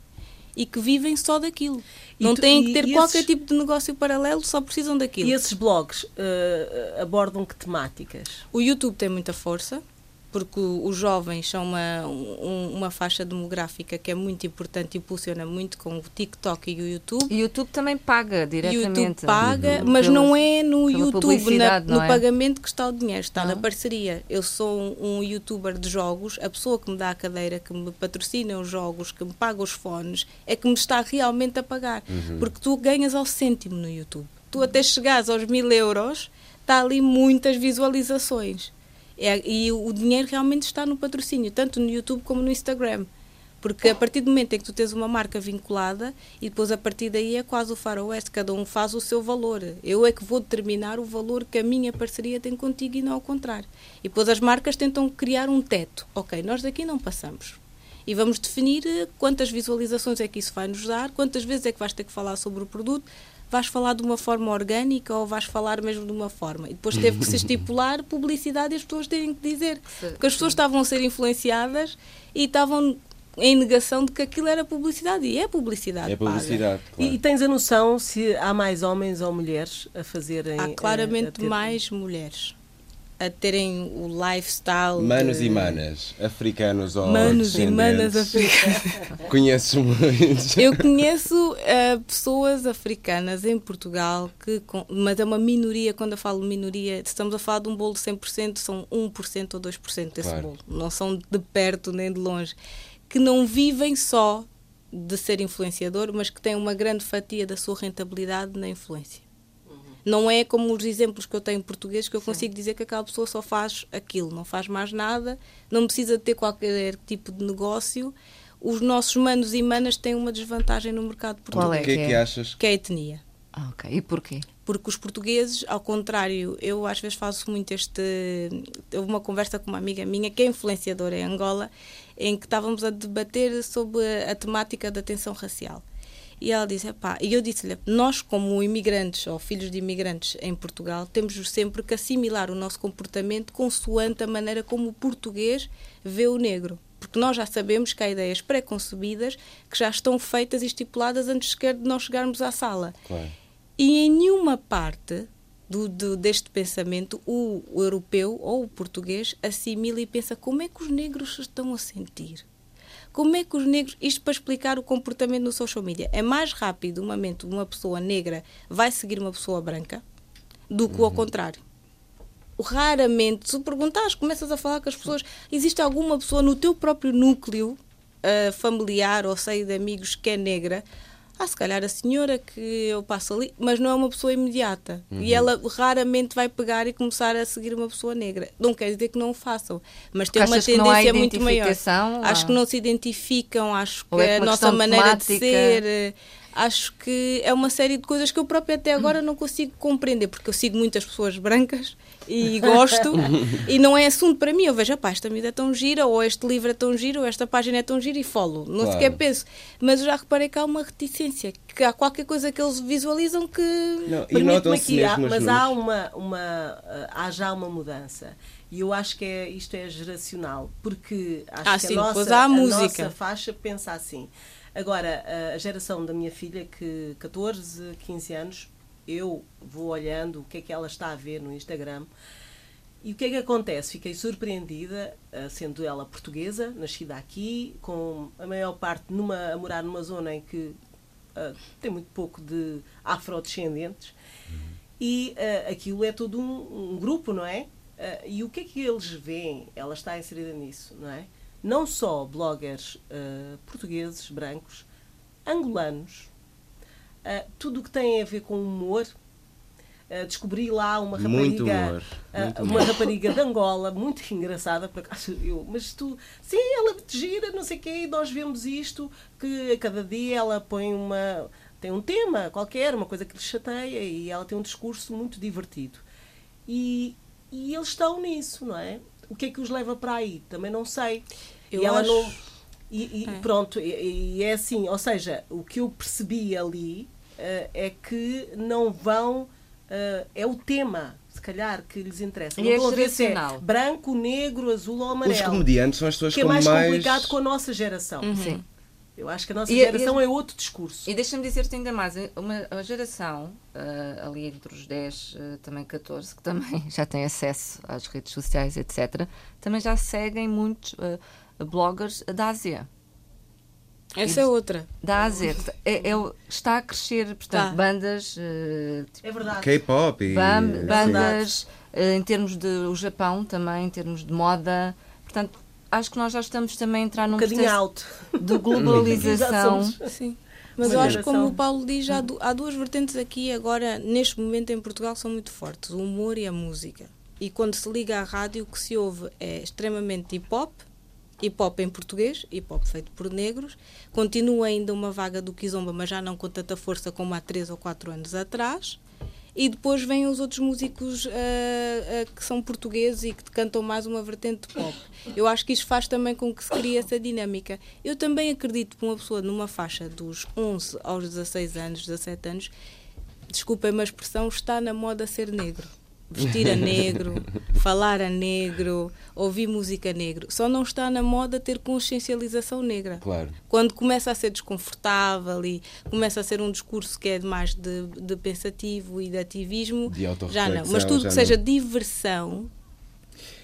S1: e que vivem só daquilo. E não tu, têm que ter qualquer esses, tipo de negócio paralelo, só precisam daquilo.
S2: E esses blogs uh, abordam que temáticas?
S1: O YouTube tem muita força porque os jovens são uma, um, uma faixa demográfica que é muito importante e impulsiona muito com o TikTok e o YouTube.
S3: E o YouTube também paga diretamente.
S1: O YouTube paga, uhum. mas pela, não é no YouTube, na, no é? pagamento que está o dinheiro, está não. na parceria. Eu sou um, um, youtuber de jogos, a pessoa que me dá a cadeira, que me patrocina os jogos, que me paga os fones, é que me está realmente a pagar. Uhum. Porque tu ganhas ao cêntimo no YouTube. Tu até chegares aos mil euros, está ali muitas visualizações. É, e o dinheiro realmente está no patrocínio, tanto no YouTube como no Instagram. Porque a partir do momento em que tu tens uma marca vinculada e depois a partir daí é quase o faroeste, cada um faz o seu valor. Eu é que vou determinar o valor que a minha parceria tem contigo e não ao contrário. E depois as marcas tentam criar um teto. Ok, nós daqui não passamos. E vamos definir quantas visualizações é que isso vai nos dar, quantas vezes é que vais ter que falar sobre o produto, vais falar de uma forma orgânica ou vais falar mesmo de uma forma. E depois teve que se estipular publicidade e as pessoas terem que dizer. Porque as pessoas estavam a ser influenciadas e estavam em negação de que aquilo era publicidade e é publicidade.
S4: É publicidade.
S2: Claro. E, e, tens a noção se há mais homens ou mulheres a fazerem.
S1: Há claramente a, a mais mulheres a terem o lifestyle.
S4: Manos
S1: de...
S4: e manas, africanos ou
S1: Manos e manas africanos.
S4: Conheces muitos?
S1: Eu conheço uh, pessoas africanas em Portugal, que, mas é uma minoria. Quando eu falo minoria, estamos a falar de um bolo de 100%, são 1% ou 2% desse claro. bolo. Não são de perto nem de longe. Que não vivem só de ser influenciador, mas que têm uma grande fatia da sua rentabilidade na influência. Não é como os exemplos que eu tenho em português que eu consigo Sim. dizer que aquela pessoa só faz aquilo, não faz mais nada, não precisa ter qualquer tipo de negócio. Os nossos manos e manas têm uma desvantagem no mercado português.
S4: Qual é que, é que achas?
S1: Que é a etnia.
S3: Ah, ok. E porquê?
S1: Porque os portugueses, ao contrário, eu às vezes faço muito este. Houve uma conversa com uma amiga minha que é influenciadora em Angola, em que estávamos a debater sobre a temática da tensão racial. E ela disse, pá, e eu disse-lhe, nós como imigrantes ou filhos de imigrantes em Portugal, temos sempre que assimilar o nosso comportamento consoante a maneira como o português vê o negro. Porque nós já sabemos que há ideias pré-concebidas que já estão feitas e estipuladas antes sequer de nós chegarmos à sala.
S4: Claro.
S1: E em nenhuma parte do, do, deste pensamento, o, o, europeu ou o português assimila e pensa como é que os negros se estão a sentir. Como é que os negros, isto para explicar o comportamento no social media, é mais rápido uma mente uma pessoa negra vai seguir uma pessoa branca do que uhum. ao contrário. Raramente, se perguntares, começas a falar com as pessoas, existe alguma pessoa no teu próprio núcleo uh, familiar ou seio de amigos que é negra, ah, se calhar a senhora que eu passo ali, mas não é uma pessoa imediata. Uhum. E ela raramente vai pegar e começar a seguir uma pessoa negra. Não quer dizer que não o façam, mas tem uma tendência muito maior. Acho que não se identificam, acho que é a nossa maneira de ser acho que é uma série de coisas que eu própria até agora não consigo compreender, porque eu sigo muitas pessoas brancas e gosto, e não é assunto para mim. Eu vejo, pá, esta mídia é tão gira, ou este livro é tão giro, ou esta página é tão gira e follow. Não claro. sequer penso. Mas eu já reparei que há uma reticência, que há qualquer coisa que eles visualizam que.
S4: Não, e notam-se há,
S2: Mas há, uma, uma, há já uma mudança. E eu acho que é, isto é geracional, porque acho ah, que
S1: sim,
S2: a, nossa,
S1: a,
S2: a
S1: música.
S2: nossa faixa pensa assim. Agora, a geração da minha filha, que 14, 15 anos, eu vou olhando o que é que ela está a ver no Instagram. E o que é que acontece? Fiquei surpreendida, sendo ela portuguesa, nascida aqui, com a maior parte numa, a morar numa zona em que uh, tem muito pouco de afrodescendentes. E uh, aquilo é todo um, um grupo, não é? Uh, e o que é que eles veem? Ela está inserida nisso, não é? Não só bloggers uh, portugueses, brancos, angolanos, uh, tudo o que tem a ver com humor. Uh, descobri lá uma
S4: Muito
S2: rapariga,
S4: humor,
S2: uma
S4: humor.
S2: rapariga de Angola, muito engraçada, por acaso eu, mas tu, sim, ela te gira, não sei o quê, e nós vemos isto, que a cada dia ela põe uma, tem um tema qualquer, uma coisa que lhe chateia, e ela tem um discurso muito divertido. E, e eles estão nisso, não é? O que é que os leva para aí? Também não sei.
S1: Eu
S2: e ela
S1: acho-
S2: não. E, e
S1: É.
S2: pronto, e, e é assim, ou seja, o que eu percebi ali eh, é que não vão. eh, é o tema, se calhar, que lhes interessa.
S3: E
S2: não
S3: é
S2: a ver se é branco, negro, azul ou
S4: Os
S2: amarelo.
S4: comediantes são as pessoas
S2: Que é mais
S4: mais.
S2: complicado com a nossa geração.
S3: Sim.
S2: Eu acho que a nossa
S3: E-
S2: geração
S3: e-
S2: é outro discurso.
S3: E deixa-me dizer-te ainda mais, uma, uma geração, ah, ali entre os 10, ah, também 14, que também já tem acesso às redes sociais, etc., também já seguem muitos ah, bloggers da Ásia.
S1: Essa é outra.
S3: Da Ásia. É, é está a crescer, portanto,
S1: Tá.
S3: bandas, ah, tipo,
S2: É verdade.
S4: K-pop e.
S3: bandas ah, em termos de o Japão também, em termos de moda. Portanto, acho que nós já estamos também a entrar
S2: Um
S3: num
S2: bocadinho
S3: processo
S2: alto.
S3: de globalização.
S1: Sim. Mas eu acho que, como o Paulo diz, há, du- há duas vertentes aqui agora, neste momento em Portugal, são muito fortes: o humor e a música. E quando se liga à rádio, o que se ouve é extremamente hip hop, hip hop em português, hip hop feito por negros. Continua ainda uma vaga do Kizomba, mas já não com tanta força como há três ou quatro anos atrás. E depois vêm os outros músicos ah, ah, que são portugueses e que cantam mais uma vertente de pop. Eu acho que isto faz também com que se crie essa dinâmica. Eu também acredito que uma pessoa numa faixa dos 11 aos 16 anos, 17 anos, desculpem-me a expressão, está na moda ser negro. Vestir a negro, falar a negro, ouvir música negro. Só não está na moda ter consciencialização negra.
S4: Claro.
S1: Quando começa a ser desconfortável e começa a ser um discurso que é mais de, de pensativo e de ativismo,
S4: De
S1: já não. Mas tudo que seja
S4: não.
S1: diversão,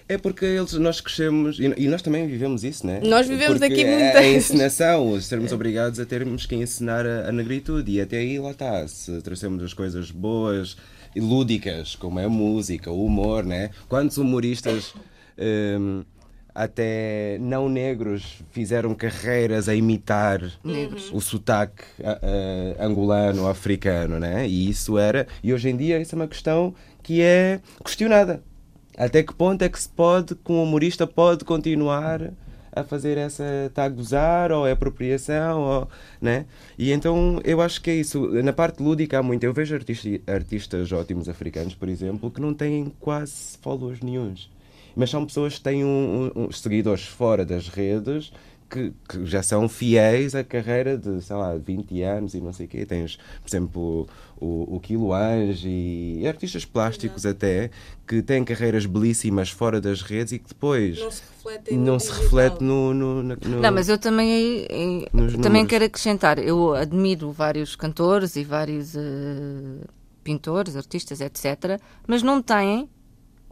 S4: É porque eles, nós crescemos, e, nós também vivemos isso, né?
S1: Nós vivemos
S4: porque
S1: aqui
S4: é
S1: muitas.
S4: A encenação, os sermos obrigados a termos que ensinar a, a negritude, e até aí lá está, se trouxemos as coisas boas lúdicas, como é a música, o humor, né? Quantos humoristas. hum, até não negros fizeram carreiras a imitar o sotaque a- angolano, africano, né? E isso era. E hoje em dia isso é uma questão que é questionada. Até que ponto é que se pode, que um humorista pode continuar a fazer essa. está a gozar ou é apropriação, ou, né? E então eu acho que é isso. Na parte lúdica há muito. Eu vejo artisti- artistas ótimos africanos, por exemplo, que não têm quase followers nenhuns. Mas são pessoas que têm um- um- uns seguidores fora das redes que, que já são fiéis à carreira de, sei lá, 20 anos e não sei o quê. Tens, por exemplo, o, o Kilo Ange e, artistas plásticos até, que têm carreiras belíssimas fora das redes e que depois
S1: não se reflete no
S4: não se reflete no... no, no- no-
S3: Não, mas eu também, aí, aí,
S4: Nos
S3: também
S4: números.
S3: quero acrescentar. Eu admiro vários cantores e vários eh, pintores, artistas, etc. Mas não têm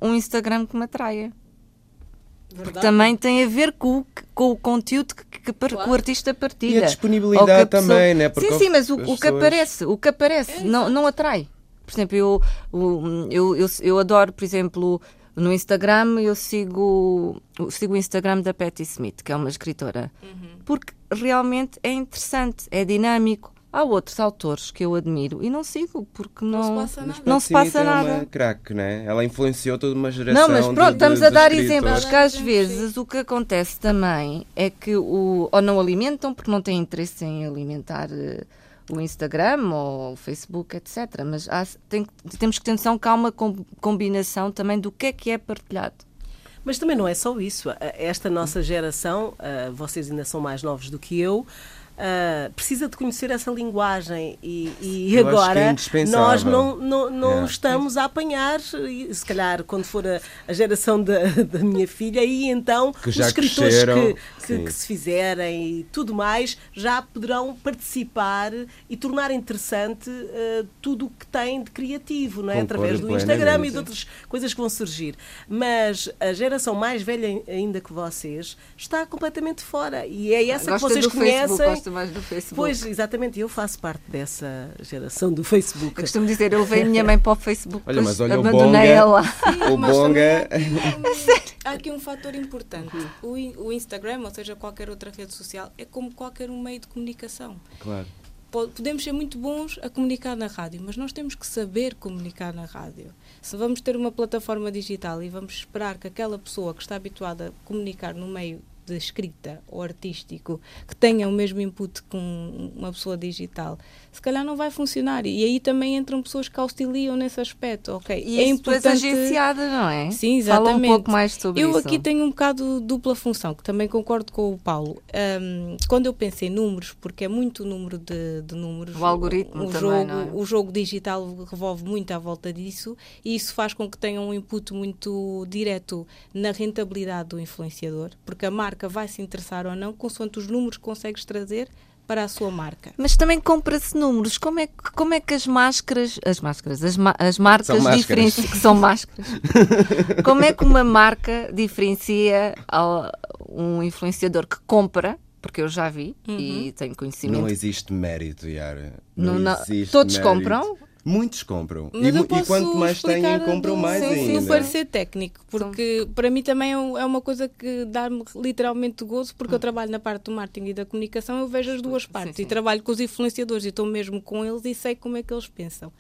S3: um Instagram que me atraia. Porque
S2: Verdade.
S3: também tem a ver com, o que- com o conteúdo que, que par-
S1: Claro.
S3: que o artista partilha.
S4: E a disponibilidade
S3: que pessoa-
S4: também, né? Porque
S3: sim, sim, mas o, o que aparece, o que aparece não, não atrai. Por exemplo, eu, eu, eu, eu adoro, por exemplo, no Instagram, eu sigo, eu sigo o Instagram da Patti Smith, que é uma escritora, porque realmente é interessante, é dinâmico. Há outros autores que eu admiro e não sigo, porque
S1: Não se
S3: não,
S1: passa nada.
S3: não se passa
S4: Smith é
S3: nada.
S4: uma craque, né? Ela influenciou toda uma geração.
S3: Não, mas pronto,
S4: de-
S3: estamos
S4: de
S3: a dar exemplos que às vezes o que acontece também é que o, ou não alimentam porque não têm interesse em alimentar eh, o Instagram ou o Facebook, etc. Mas há- tem temos que ter noção que há uma com- combinação também do que é que é partilhado.
S2: Mas também não é só isso. A- Esta nossa geração, ah, vocês ainda são mais novos do que eu, ah, precisa de conhecer essa linguagem e, e
S4: é
S2: agora
S4: indispensável.
S2: nós não, não, não
S4: É.
S2: estamos a apanhar, e se calhar quando for a, a geração da, da minha filha, aí então
S4: Que
S2: os escritores que, que, que se fizerem e tudo mais já poderão participar e tornar interessante ah, tudo o que têm de criativo, não é?
S4: Concordo
S2: através do. Instagram e de outras coisas que vão surgir. Mas a geração mais velha ainda que vocês está completamente fora. E é essa
S3: Gosta
S2: que vocês
S3: do Facebook,
S2: conhecem.
S3: Gosta mais do Facebook.
S2: Pois, exatamente, eu faço parte dessa geração do Facebook.
S3: Eu costumo dizer, eu levei a minha mãe para o Facebook,
S4: Olha, mas olha o
S3: abandonei
S4: Bonga.
S3: ela.
S4: O
S1: Mas
S4: Bonga.
S1: também há aqui um- Há aqui um fator importante. O, in- o Instagram, ou seja, qualquer outra rede social, é como qualquer um meio de comunicação.
S4: Claro.
S1: Po- Podemos ser muito bons a comunicar na rádio, mas nós temos que saber comunicar na rádio. Se vamos ter uma plataforma digital e vamos esperar que aquela pessoa que está habituada a comunicar no meio de escrita ou artístico que tenha o mesmo input que um- uma pessoa digital, se calhar não vai funcionar. E aí também entram pessoas que auxiliam nesse aspecto. Ok,
S3: E
S1: é importante.
S3: agenciada, não é?
S1: Sim,
S3: Fala
S1: exatamente.
S3: um pouco mais sobre
S1: eu
S3: isso.
S1: aqui tenho um bocado dupla função, que também concordo com o Paulo. Ahm, quando eu penso em números, porque é muito número de, de números,
S3: O algoritmo
S1: o
S3: também,
S1: jogo,
S3: não é?
S1: o jogo digital revolve muito à volta disso e isso faz com que tenha um input muito direto na rentabilidade do influenciador, porque a marca vai se interessar ou não, consoante os números que consegues trazer para a sua marca.
S3: Mas também compra-se números. Como é, que- como é que as máscaras, as máscaras, as, ma- as marcas diferenciam, que são máscaras, como é que uma marca diferencia ao- um influenciador que compra, porque eu já vi e tenho conhecimento.
S4: Não existe mérito, Yara.
S3: Não-
S4: Não,
S3: não-
S4: existe
S3: todos
S4: mérito.
S3: compram?
S4: Muitos compram. E, e quanto mais têm, compram
S1: do-
S4: mais
S1: sim,
S4: ainda.
S1: No parecer técnico, porque para mim também é é uma coisa que dá-me literalmente gozo, porque eu trabalho na parte do marketing e da comunicação, eu vejo as duas partes
S3: sim.
S1: e trabalho com os influenciadores e estou mesmo com eles e sei como é que eles pensam.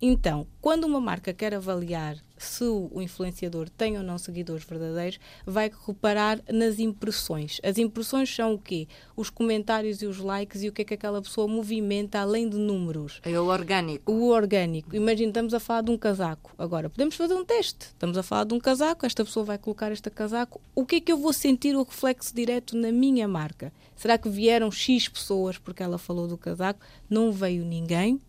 S1: Então, quando uma marca quer avaliar se o influenciador tem ou não seguidores verdadeiros, vai reparar nas impressões. As impressões são o quê? Os comentários e os likes e o que é que aquela pessoa movimenta além de números.
S3: É o orgânico.
S1: O orgânico. Imagina, estamos a falar de um casaco. Agora, podemos fazer um teste. Estamos a falar de um casaco, esta pessoa vai colocar este casaco. O que é que eu vou sentir o reflexo direto na minha marca? Será que vieram X pessoas porque ela falou do casaco? Não veio ninguém?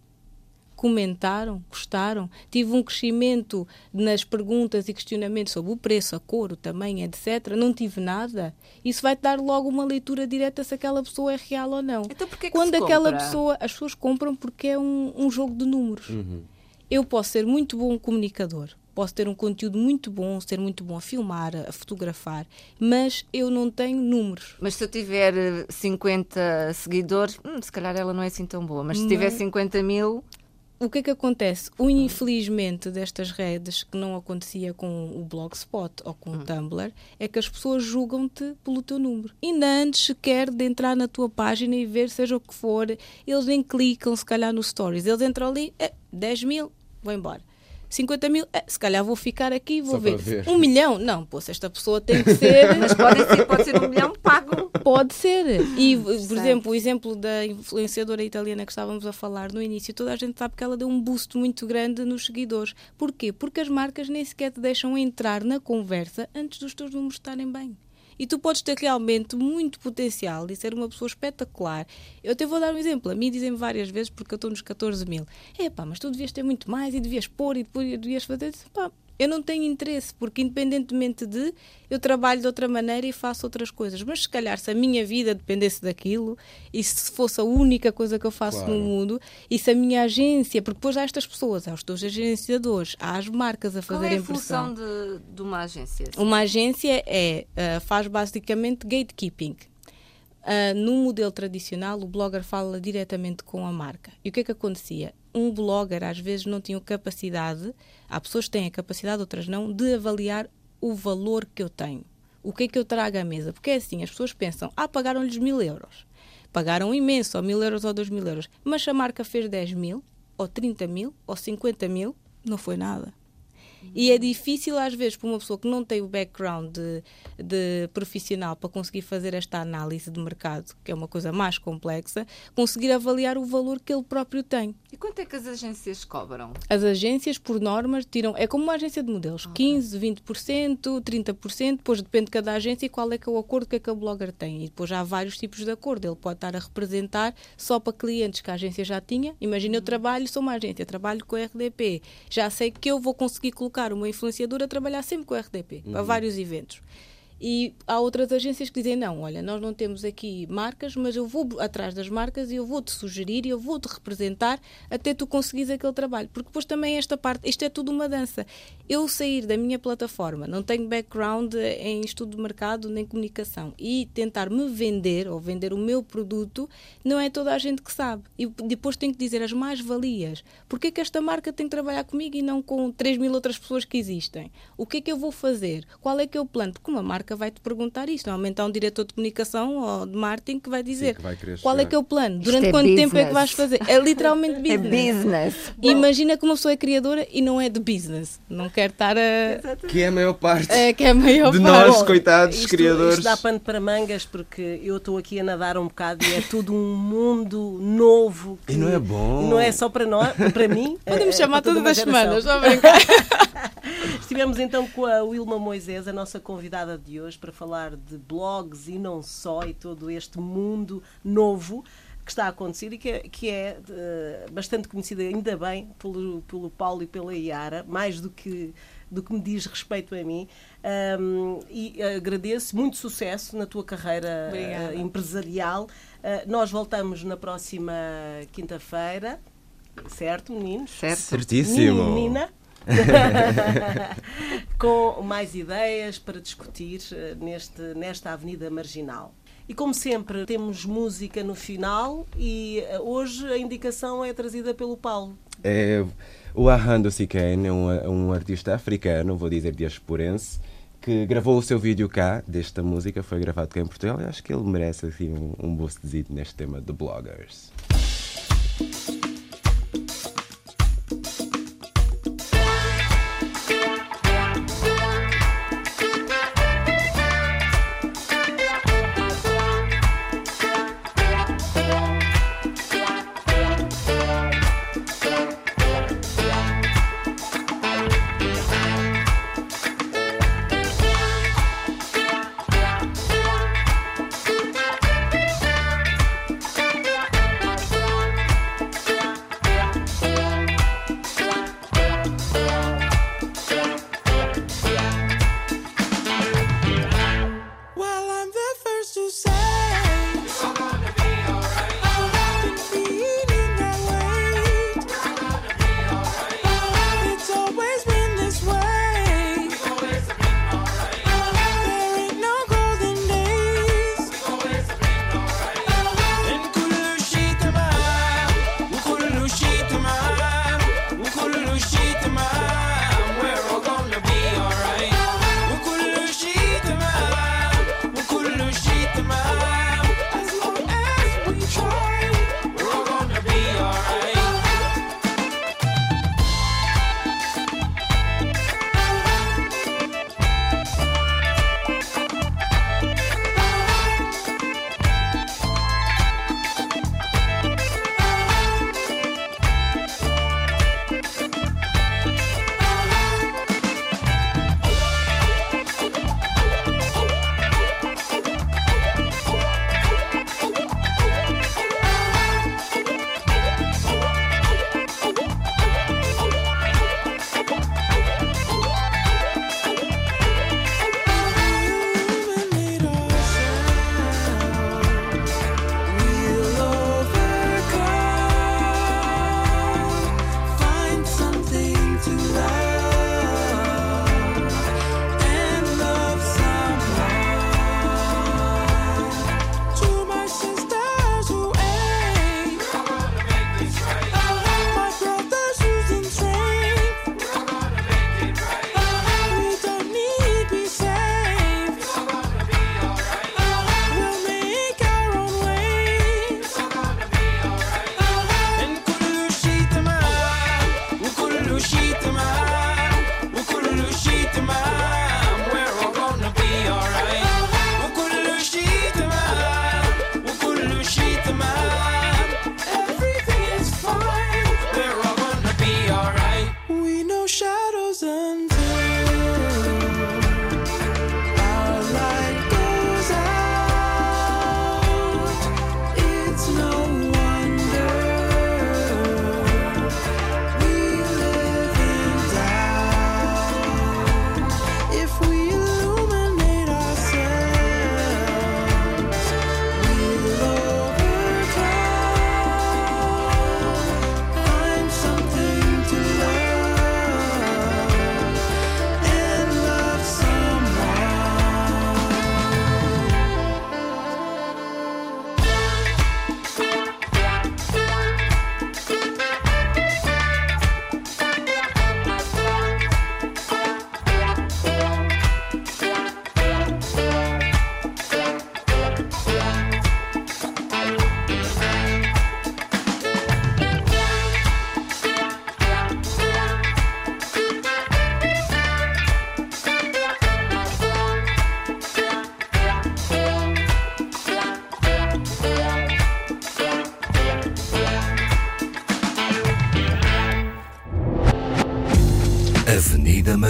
S1: Comentaram, gostaram. Tive um crescimento nas perguntas e questionamentos sobre o preço, a cor, o tamanho, etc. Não tive nada. Isso vai-te dar logo uma leitura direta se aquela pessoa é real ou não.
S3: Então porquê que
S1: Quando
S3: se
S1: aquela
S3: compra?
S1: pessoa, as pessoas compram porque é um, um jogo de números. Eu posso ser muito bom comunicador, posso ter um conteúdo muito bom, ser muito bom a filmar, a fotografar, mas eu não tenho números.
S3: Mas se eu tiver eh, 50 seguidores, hum, se calhar ela não é assim tão boa. Mas se
S1: Não.
S3: tiver 50 mil,
S1: O que é que acontece? O infelizmente destas redes, que não acontecia com o Blogspot ou com o Tumblr, é que as pessoas julgam-te pelo teu número. Ainda antes sequer de entrar na tua página e ver seja o que for, eles nem clicam se calhar no Stories. Eles entram ali, é, 10 mil, vou embora. 50 mil, é, se calhar vou ficar aqui e vou ver.
S4: ver.
S1: Um milhão? Não, pô, se esta pessoa tem que ser.
S3: mas pode ser, pode ser um milhão pago.
S1: Pode ser. E, por exemplo, o exemplo da influenciadora italiana que estávamos a falar no início, toda a gente sabe que ela deu um boost muito grande nos seguidores. Porquê? Porque as marcas nem sequer te deixam entrar na conversa antes dos teus números estarem bem. E tu podes ter realmente muito potencial e ser uma pessoa espetacular. Eu até vou dar um exemplo. A mim dizem-me várias vezes, porque eu estou nos 14 mil. É pá, mas tu devias ter muito mais e devias pôr e depois devias fazer. Pá, eu não tenho interesse, porque independentemente de, eu trabalho de outra maneira e faço outras coisas. Mas se calhar, se a minha vida dependesse daquilo, e se fosse a única coisa que eu faço
S4: Claro.
S1: no mundo, e se a minha agência, porque depois há estas pessoas, há os teus agenciadores, há as marcas a
S3: Qual é
S1: fazerem
S3: a função
S1: pressão.
S3: de, de uma agência?
S1: Uma agência é, ah, faz basicamente gatekeeping. Ah, no modelo tradicional, o blogger fala diretamente com a marca. E o que é que acontecia? Um blogger às vezes não tinha capacidade, há pessoas que têm a capacidade, outras não, de avaliar o valor que eu tenho. O que é que eu trago à mesa? Porque é assim, as pessoas pensam, ah, pagaram-lhes mil euros. Pagaram imenso, ou mil euros ou dois mil euros. Mas se a marca fez 10 mil, ou 30 mil, ou 50 mil, não foi nada. E é difícil, às vezes, para uma pessoa que não tem o background de, de profissional para conseguir fazer esta análise de mercado, que é uma coisa mais complexa, conseguir avaliar o valor que ele próprio tem.
S3: E quanto é que as agências cobram?
S1: As agências, por norma, tiram. É como uma agência de modelos: 15%, 20%, 30%, depois depende de cada agência e qual é que é o acordo que aquele blogger tem. E depois há vários tipos de acordo. Ele pode estar a representar só para clientes que a agência já tinha. Imagina, eu trabalho, sou uma agência, trabalho com a RDP. Já sei que eu vou conseguir colocar uma influenciadora a trabalhar sempre com a RDP, para vários eventos. E há outras agências que dizem: não, olha, nós não temos aqui marcas, mas eu vou atrás das marcas e eu vou-te sugerir e eu vou-te representar até tu conseguires aquele trabalho. Porque depois também esta parte, isto é tudo uma dança. Eu sair da minha plataforma, não tenho background em estudo de mercado nem comunicação, e tentar me vender ou vender o meu produto, não é toda a gente que sabe. E depois tenho que dizer as mais-valias. Porquê é que esta marca tem que trabalhar comigo e não com 3 mil outras pessoas que existem? O que é que eu vou fazer? Qual é que é o plano? Porque uma marca vai-te perguntar isto. Normalmente há um diretor de comunicação ou de marketing que vai dizer Sim, que vai qual é que é o plano? Durante é quanto business. tempo é que vais fazer? É literalmente business.
S3: É business.
S1: Imagina que uma pessoa é criadora e não é de business. Não quer estar a...
S4: Que é a maior parte
S1: é, que é a maior
S4: de
S1: parte.
S4: nós, coitados,
S2: isto,
S4: criadores.
S2: Isto dá pano para mangas porque eu estou aqui a nadar um bocado e é tudo um mundo novo.
S4: Que, e não é bom.
S2: Não é só para nós, para mim.
S1: Podemos é, chamar todas as semanas.
S2: Estivemos então com a Wilma Moisés, a nossa convidada de hoje, para falar de blogs e não só, e todo este mundo novo que está a acontecer e que é, que é uh, bastante conhecida, ainda bem, pelo, pelo Paulo e pela Iara, mais do que, do que me diz respeito a mim. Um, e agradeço muito sucesso na tua carreira uh, empresarial. Uh, nós voltamos na próxima quinta-feira, certo, meninos?
S3: Certo.
S4: Certíssimo.
S2: Menina. com mais ideias para discutir eh, neste, nesta Avenida Marginal. E como sempre, temos música no final e eh, hoje a indicação é trazida pelo Paulo.
S4: É, o Ahando Siken é um, um artista africano, vou dizer diasporense, que gravou o seu vídeo cá, desta música, foi gravado cá em Portugal e acho que ele merece assim, um, um boostzinho neste tema de bloggers.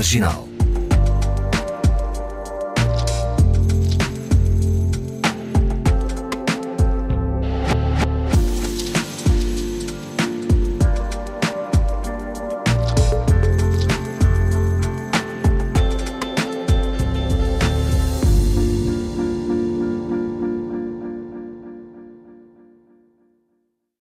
S5: Marginal.